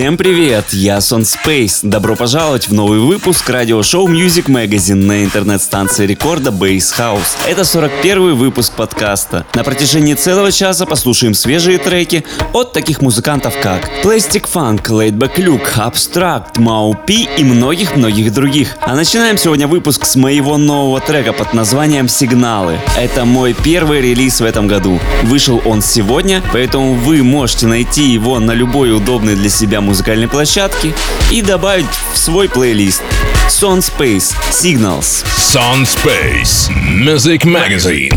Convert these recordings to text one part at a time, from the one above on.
Всем привет, я Сон Space. Добро пожаловать в новый выпуск радиошоу Music Magazine на интернет-станции рекорда Base House. Это 41 выпуск подкаста. На протяжении целого часа послушаем свежие треки от таких музыкантов как Plastic Funk, Laidback Luke, Abstract, Mau P и многих-многих других. А начинаем сегодня выпуск с моего нового трека под названием «Сигналы». Это мой первый релиз в этом году. Вышел он сегодня, поэтому вы можете найти его на любой удобный для себя музыкальной площадки и добавить в свой плейлист. Sound Space Signals. Sound Space Music Magazine.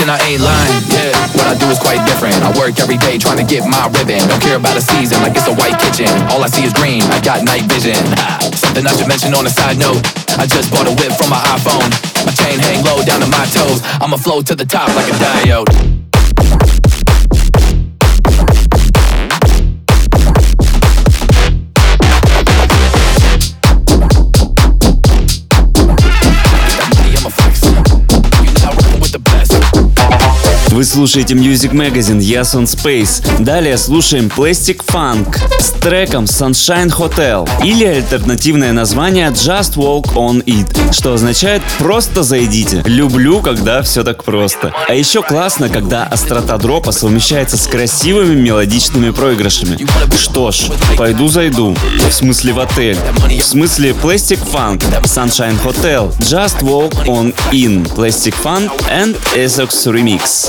and I ain't lying. Yeah, what I do is quite different. I work every day trying to get my ribbon. Don't care about a season like it's a white kitchen. All I see is green. I got night vision. Something I should mention on a side note. I just bought a whip from my iPhone. My chain hang low down to my toes. I'ma float to the top like a diode. Вы слушаете Music Magazine Yes on Space. Далее слушаем Plastic Funk с треком Sunshine Hotel или альтернативное название Just Walk on It, что означает «просто зайдите». Люблю, когда все так просто. А еще классно, когда острота дропа совмещается с красивыми мелодичными проигрышами. Что ж, пойду зайду. В смысле в отель. В смысле Plastic Funk, Sunshine Hotel, Just Walk on In, Plastic Funk and Essex Remix.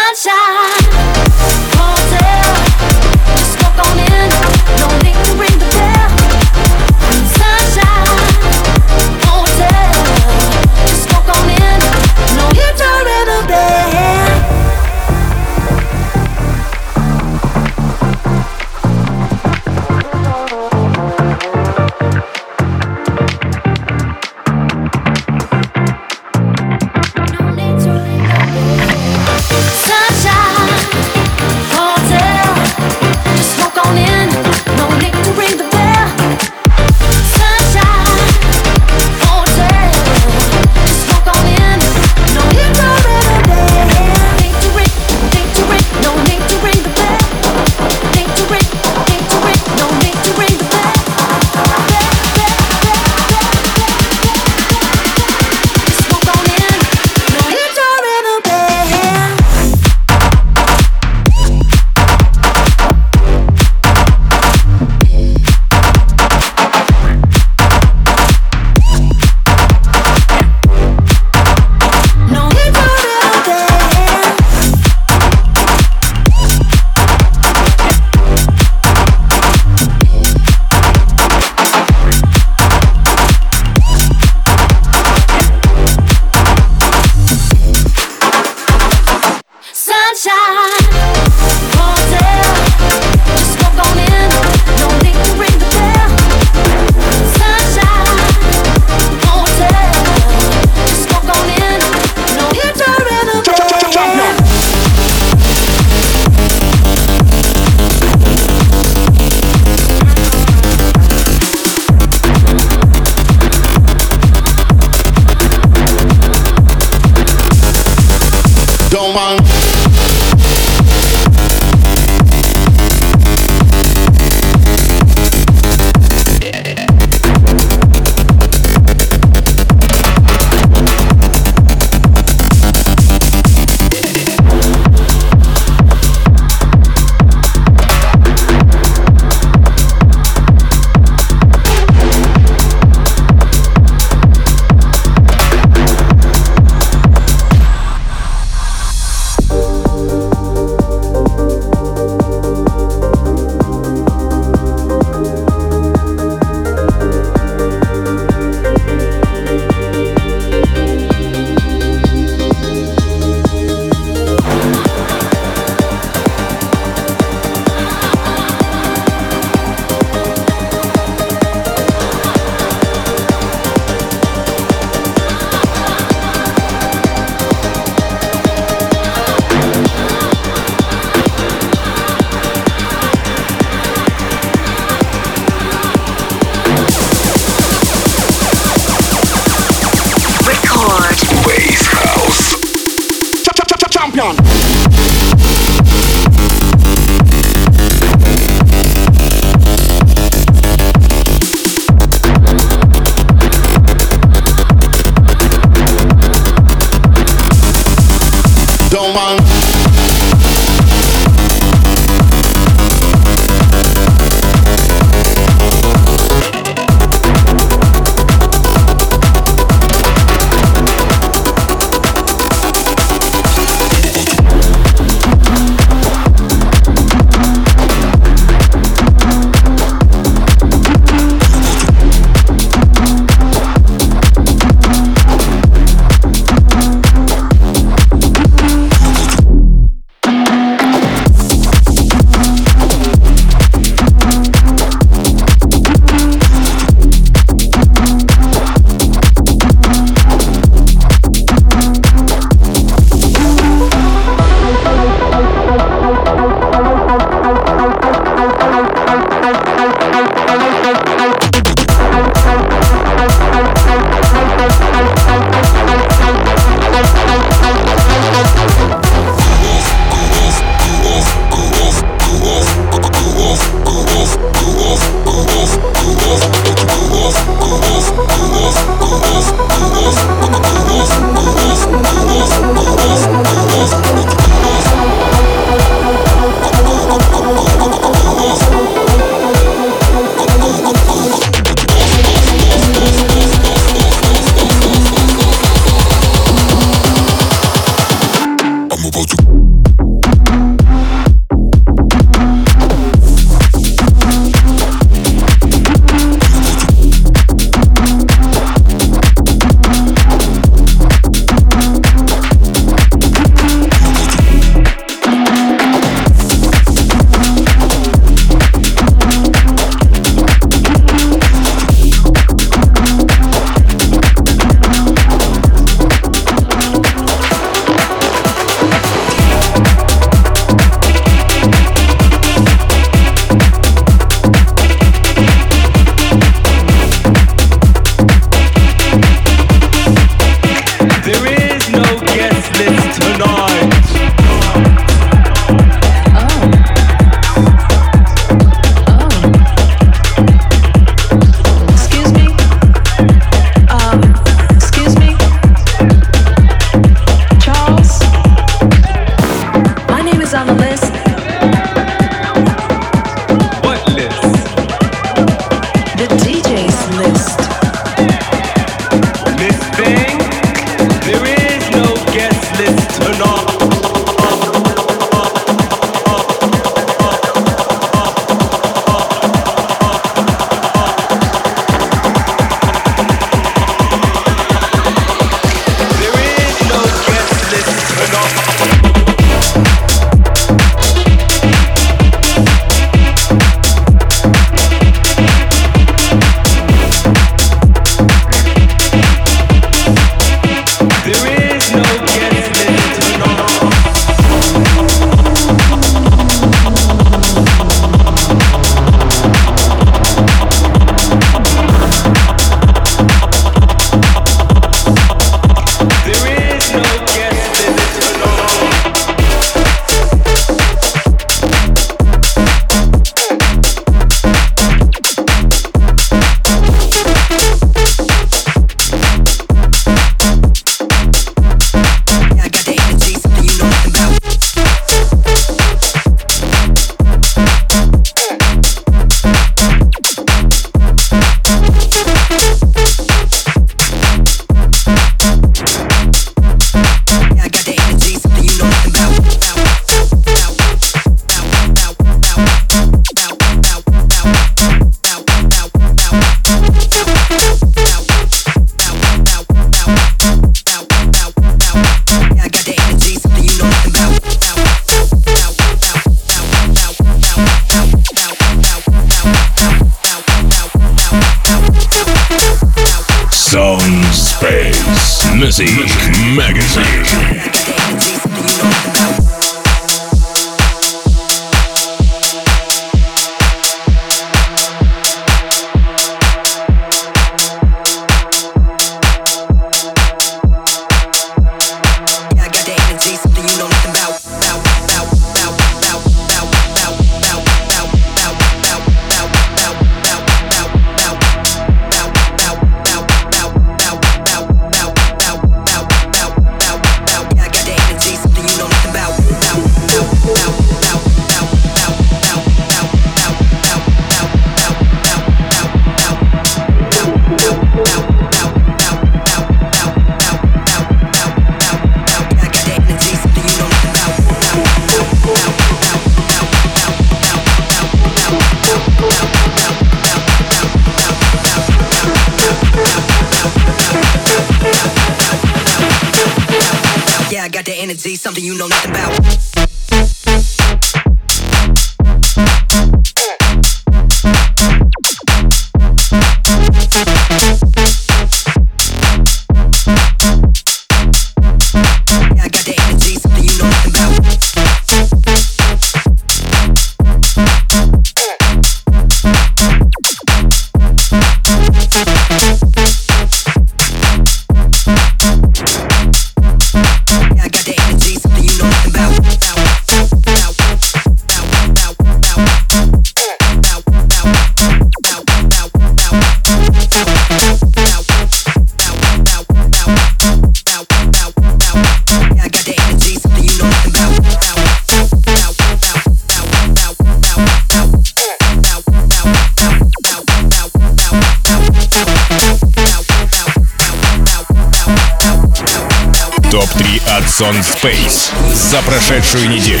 Топ-3 от Zone Space за прошедшую неделю.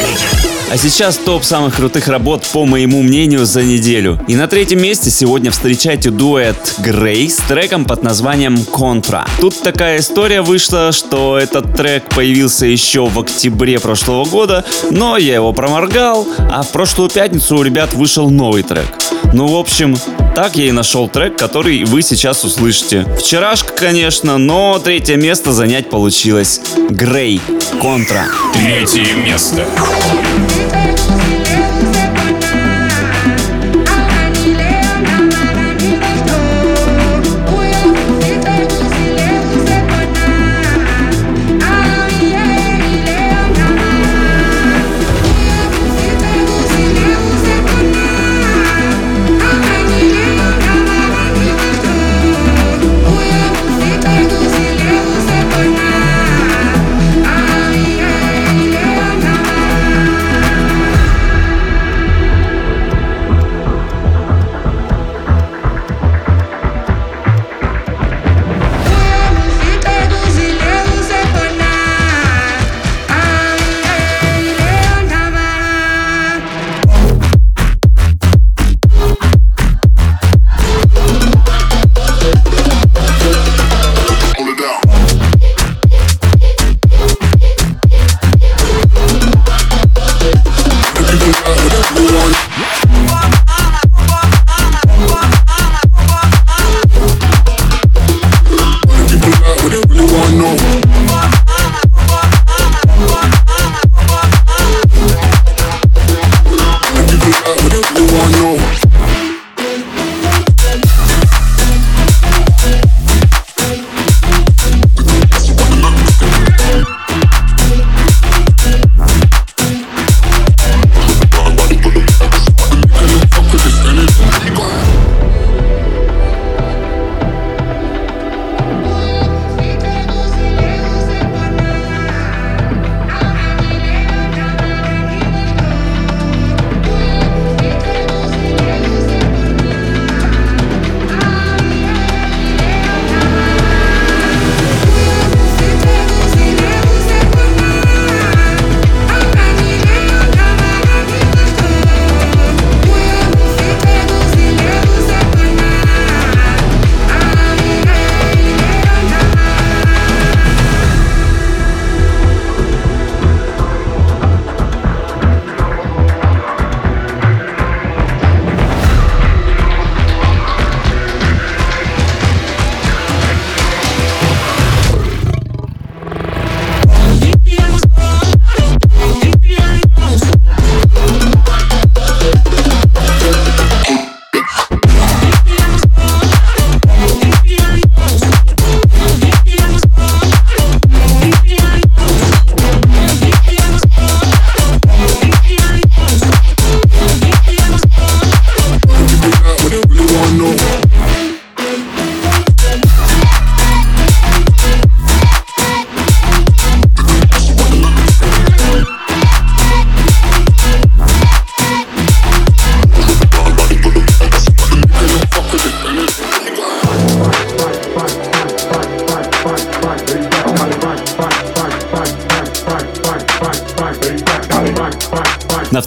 А сейчас топ самых крутых работ, по моему мнению, за неделю. И на третьем месте сегодня встречайте дуэт Грей с треком под названием «Контра». Тут такая история вышла, что этот трек появился еще в октябре прошлого года, но я его проморгал, а в прошлую пятницу у ребят вышел новый трек. Ну, в общем, так я и нашел трек, который вы сейчас услышите. Вчерашка, конечно, но третье место занять получилось. Грей, Контра. Третье место.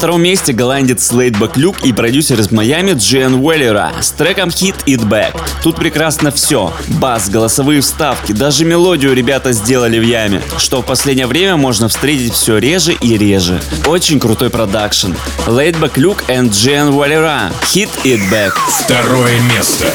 Втором месте голландец Слейд Баклюк и продюсер из Майами Джен Уэллера с треком Hit It Back. Тут прекрасно все. Бас, голосовые вставки, даже мелодию ребята сделали в яме, что в последнее время можно встретить все реже и реже. Очень крутой продакшн. Лейд Баклюк and Джен Уэллера. Hit It Back. Второе место.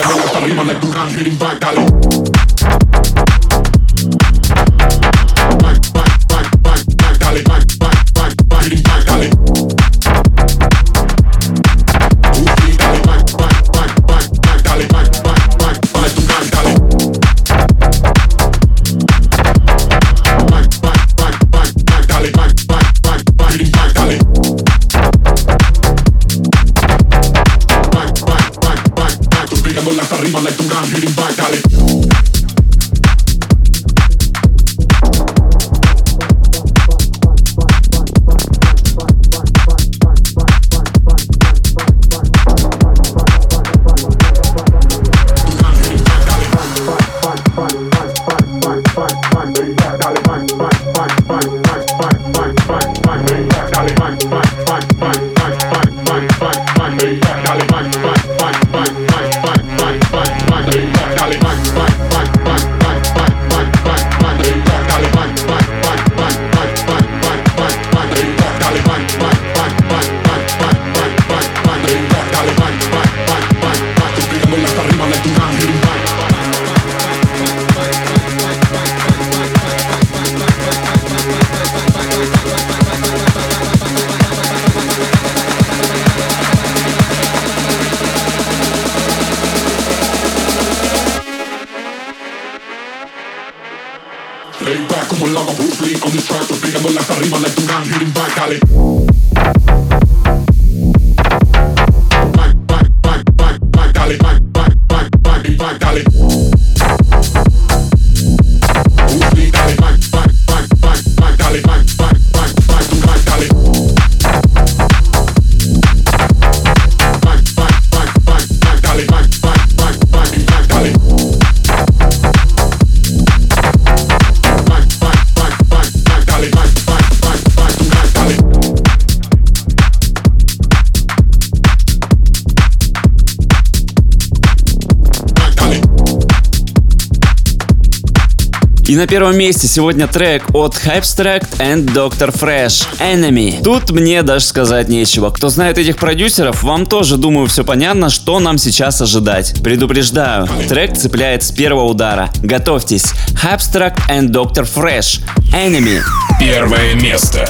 На первом месте сегодня трек от Hypstract and Dr. Fresh Enemy. Тут мне даже сказать нечего. Кто знает этих продюсеров, вам тоже, думаю, все понятно, что нам сейчас ожидать. Предупреждаю, трек цепляет с первого удара. Готовьтесь. Hypstract and Dr. Fresh Enemy. Первое место.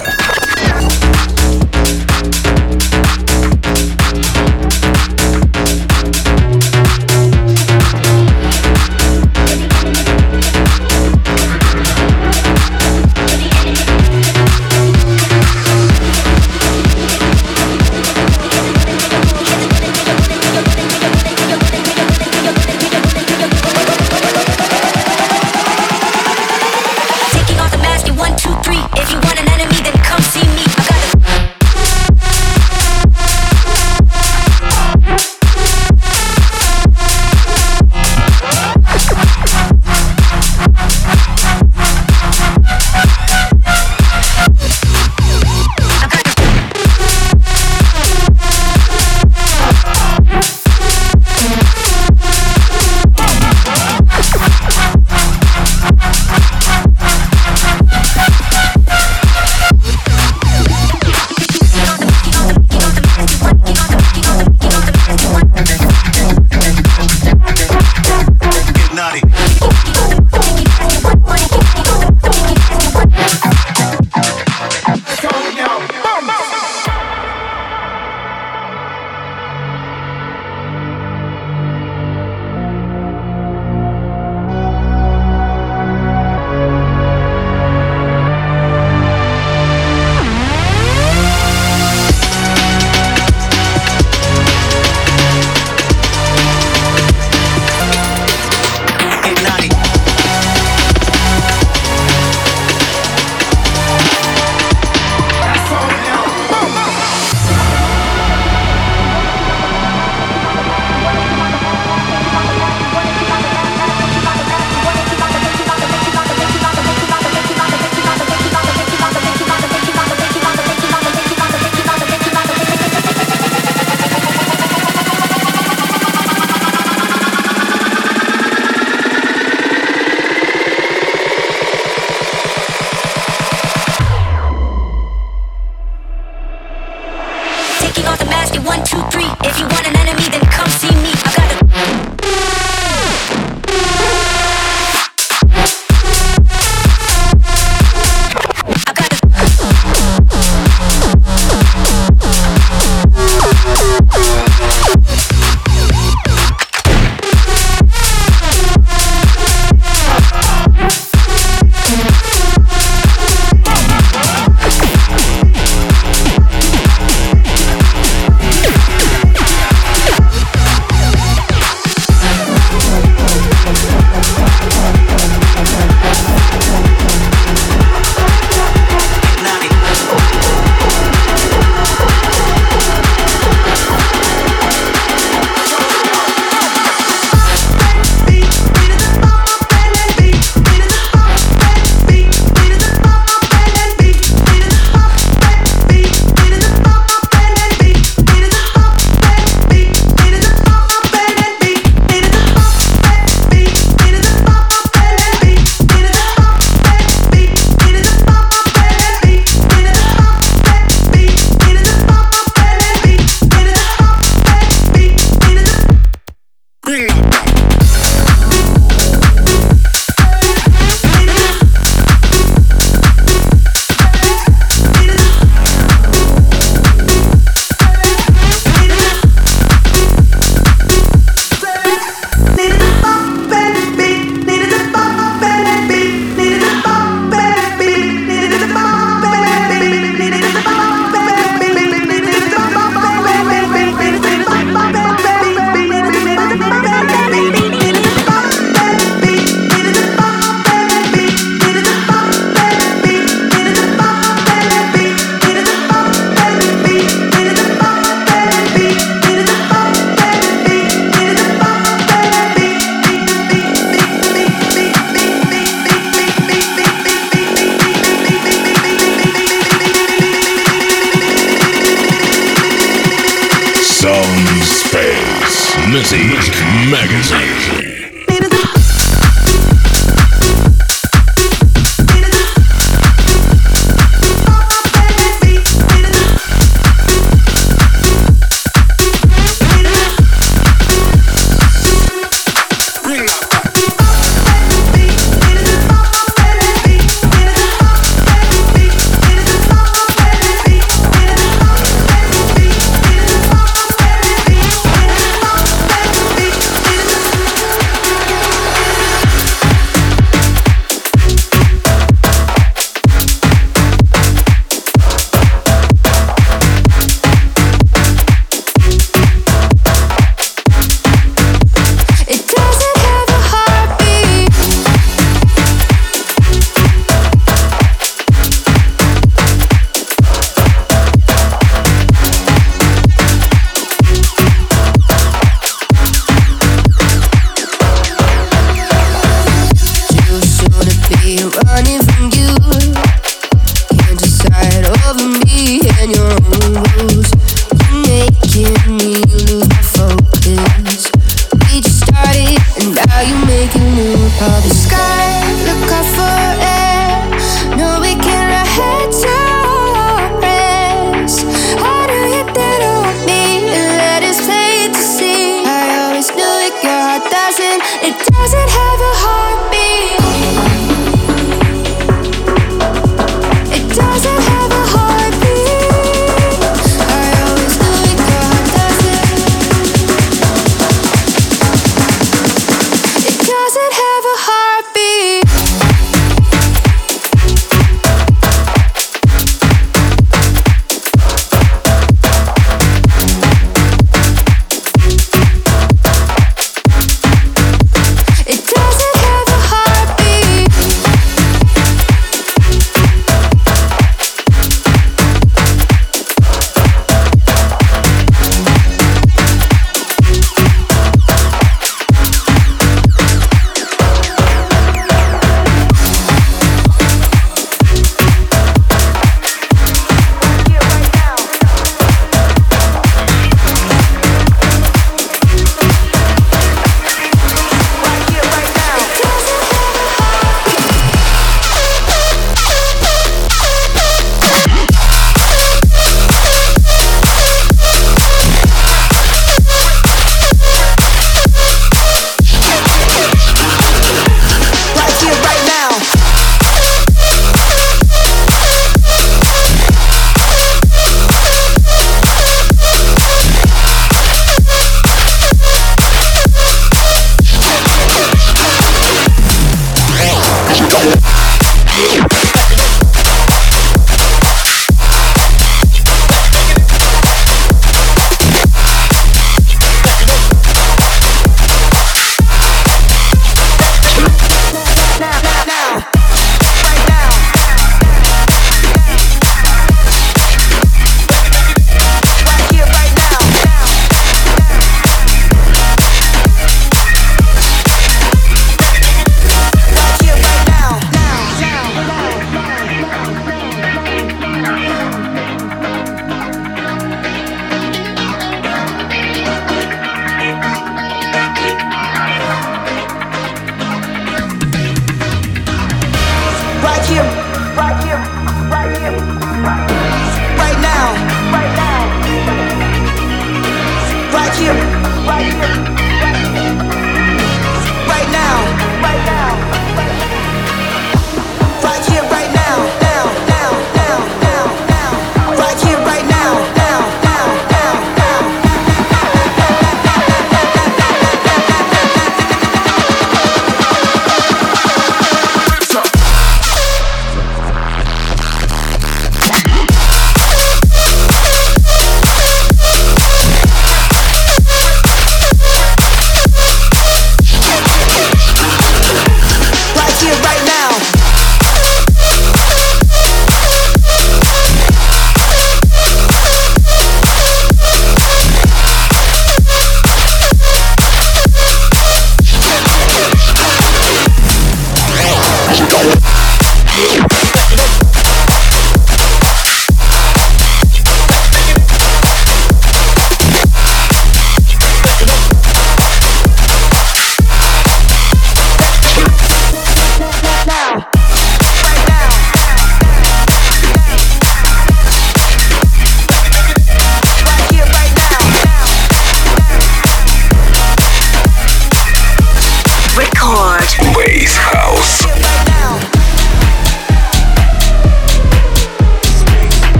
taking off the mask at one, two, three. If you want an enemy, then come see me. I got a. It doesn't have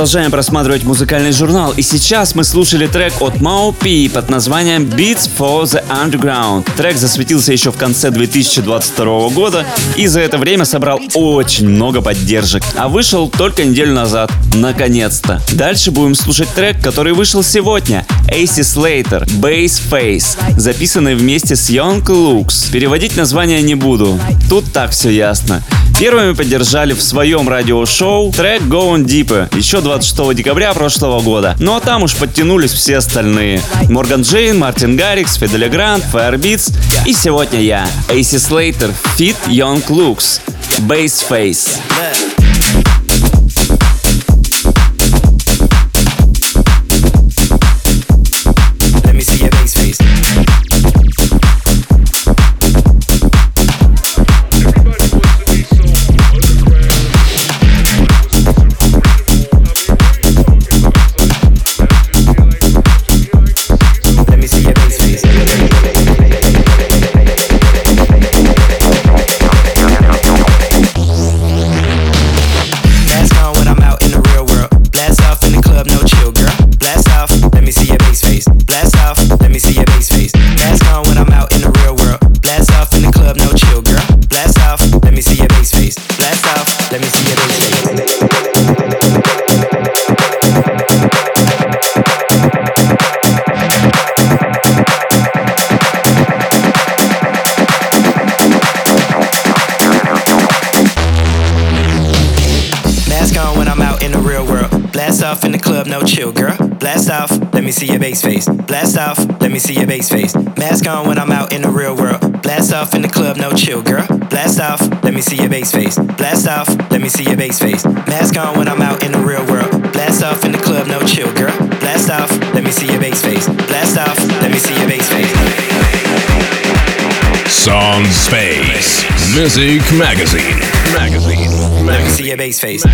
продолжаем просматривать музыкальный журнал, и сейчас мы слушали трек от Мау Пи под названием Beats for the Underground. Трек засветился еще в конце 2022 года и за это время собрал очень много поддержек, а вышел только неделю назад. Наконец-то. Дальше будем слушать трек, который вышел сегодня. AC Slater, Bass Face, записанный вместе с Young Lux. Переводить название не буду. Тут так все ясно. Первыми поддержали в своем радиошоу трек "Going On Deep еще 26 декабря прошлого года. Ну а там уж подтянулись все остальные. Морган Джейн, Мартин Гаррикс, Фиделя Грант, Firebeats и сегодня я, Эйси Слейтер, Фит Йонг Лукс, Bassface. Face. Blast off in the club, no chill, girl. Blast off, let me see your bass face. Blast off, let me see your bass face. Mask on when I'm out in the real world. Blast off in the club, no chill, girl. Blast off, let me see your bass face. Blast off, let me see your bass face. Mask on when I'm out in the real world. Blast off in the club, no chill, girl. Blast off, let me see your bass face. Blast off, let me see your bass face. Song Space Music Magazine. Magazine. Magazine. Let me see your bass face.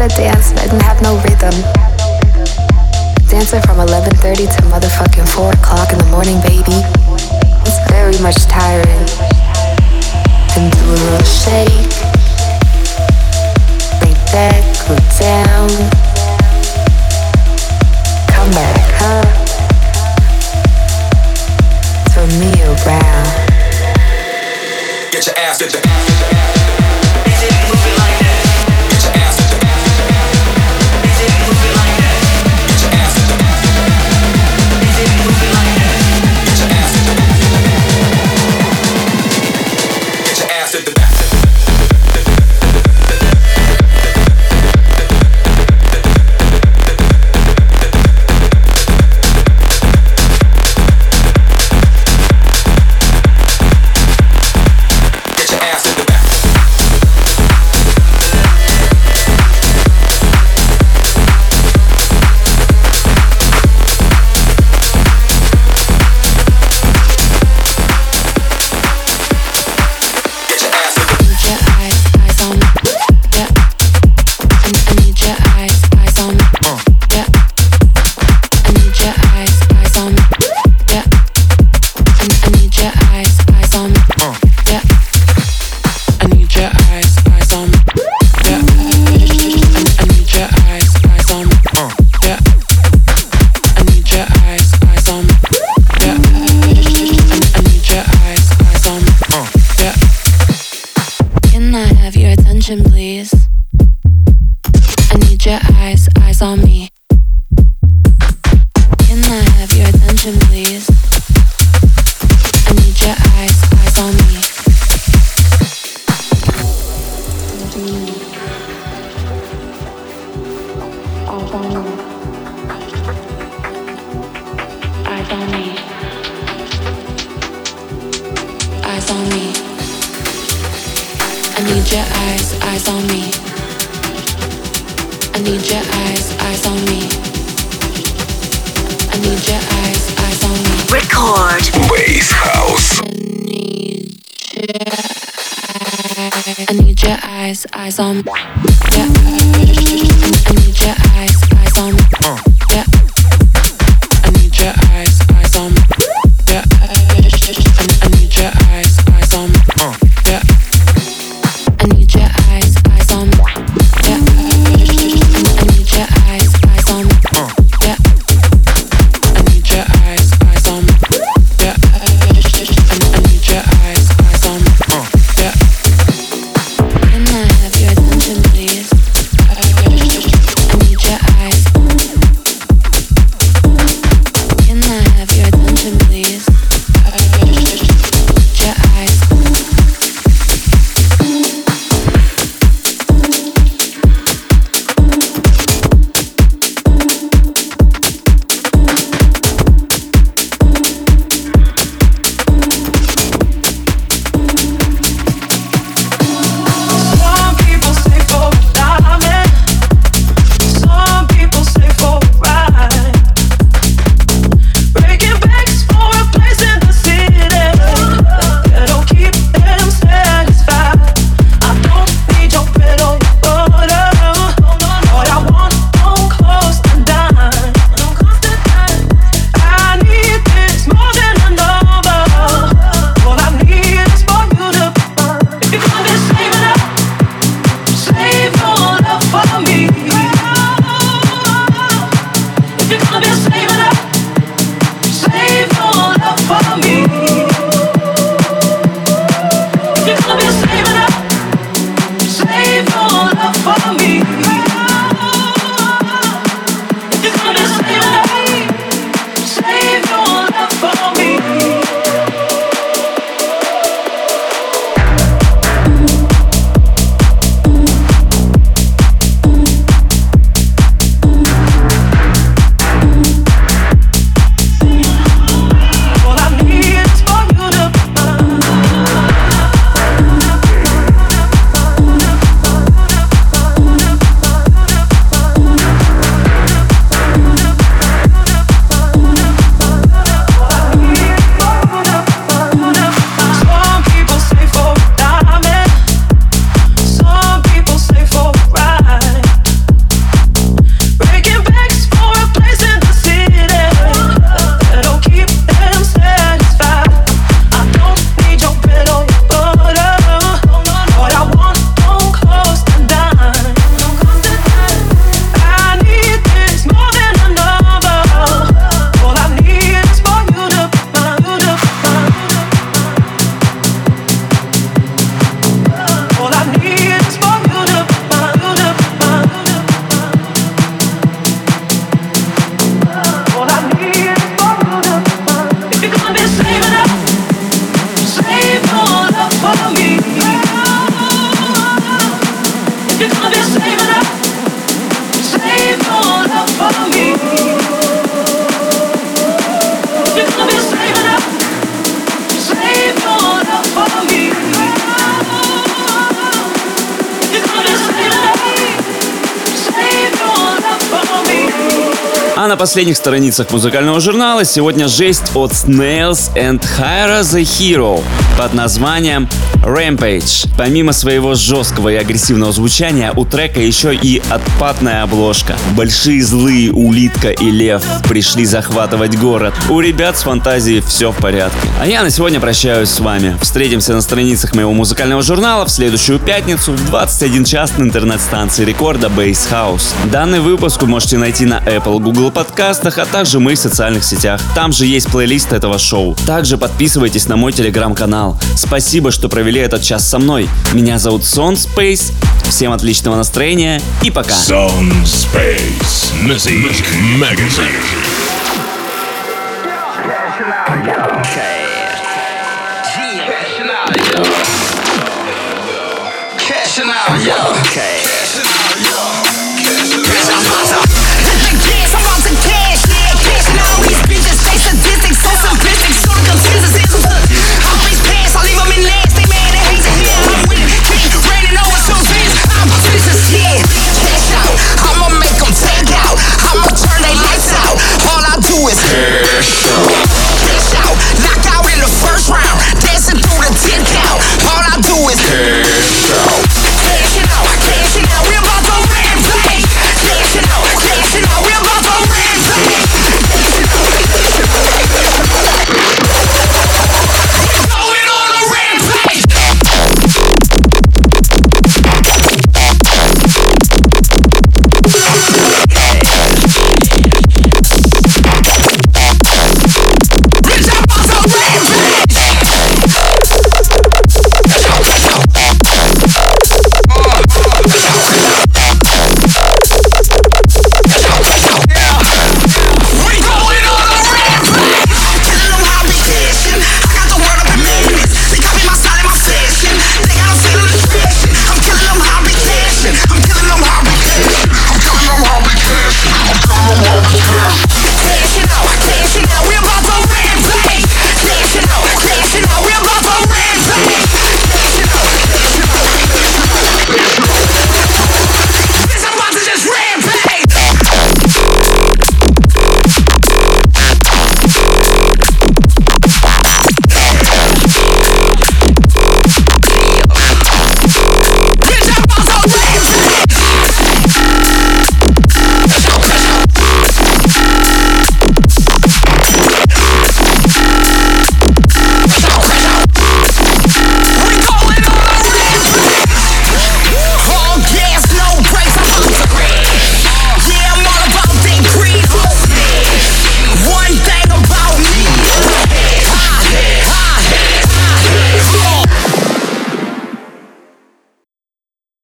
gotta dance последних страницах музыкального журнала сегодня жесть от Snails and Hyra the Hero под названием Rampage. Помимо своего жесткого и агрессивного звучания, у трека еще и отпадная обложка. Большие злые улитка и лев пришли захватывать город. У ребят с фантазией все в порядке. А я на сегодня прощаюсь с вами. Встретимся на страницах моего музыкального журнала в следующую пятницу в 21 час на интернет-станции рекорда Base House. Данный выпуск вы можете найти на Apple, Google Podcast, подкастах, а также мы в социальных сетях. Там же есть плейлист этого шоу. Также подписывайтесь на мой телеграм-канал. Спасибо, что провели этот час со мной. Меня зовут Сон Space. Всем отличного настроения и пока. Okay.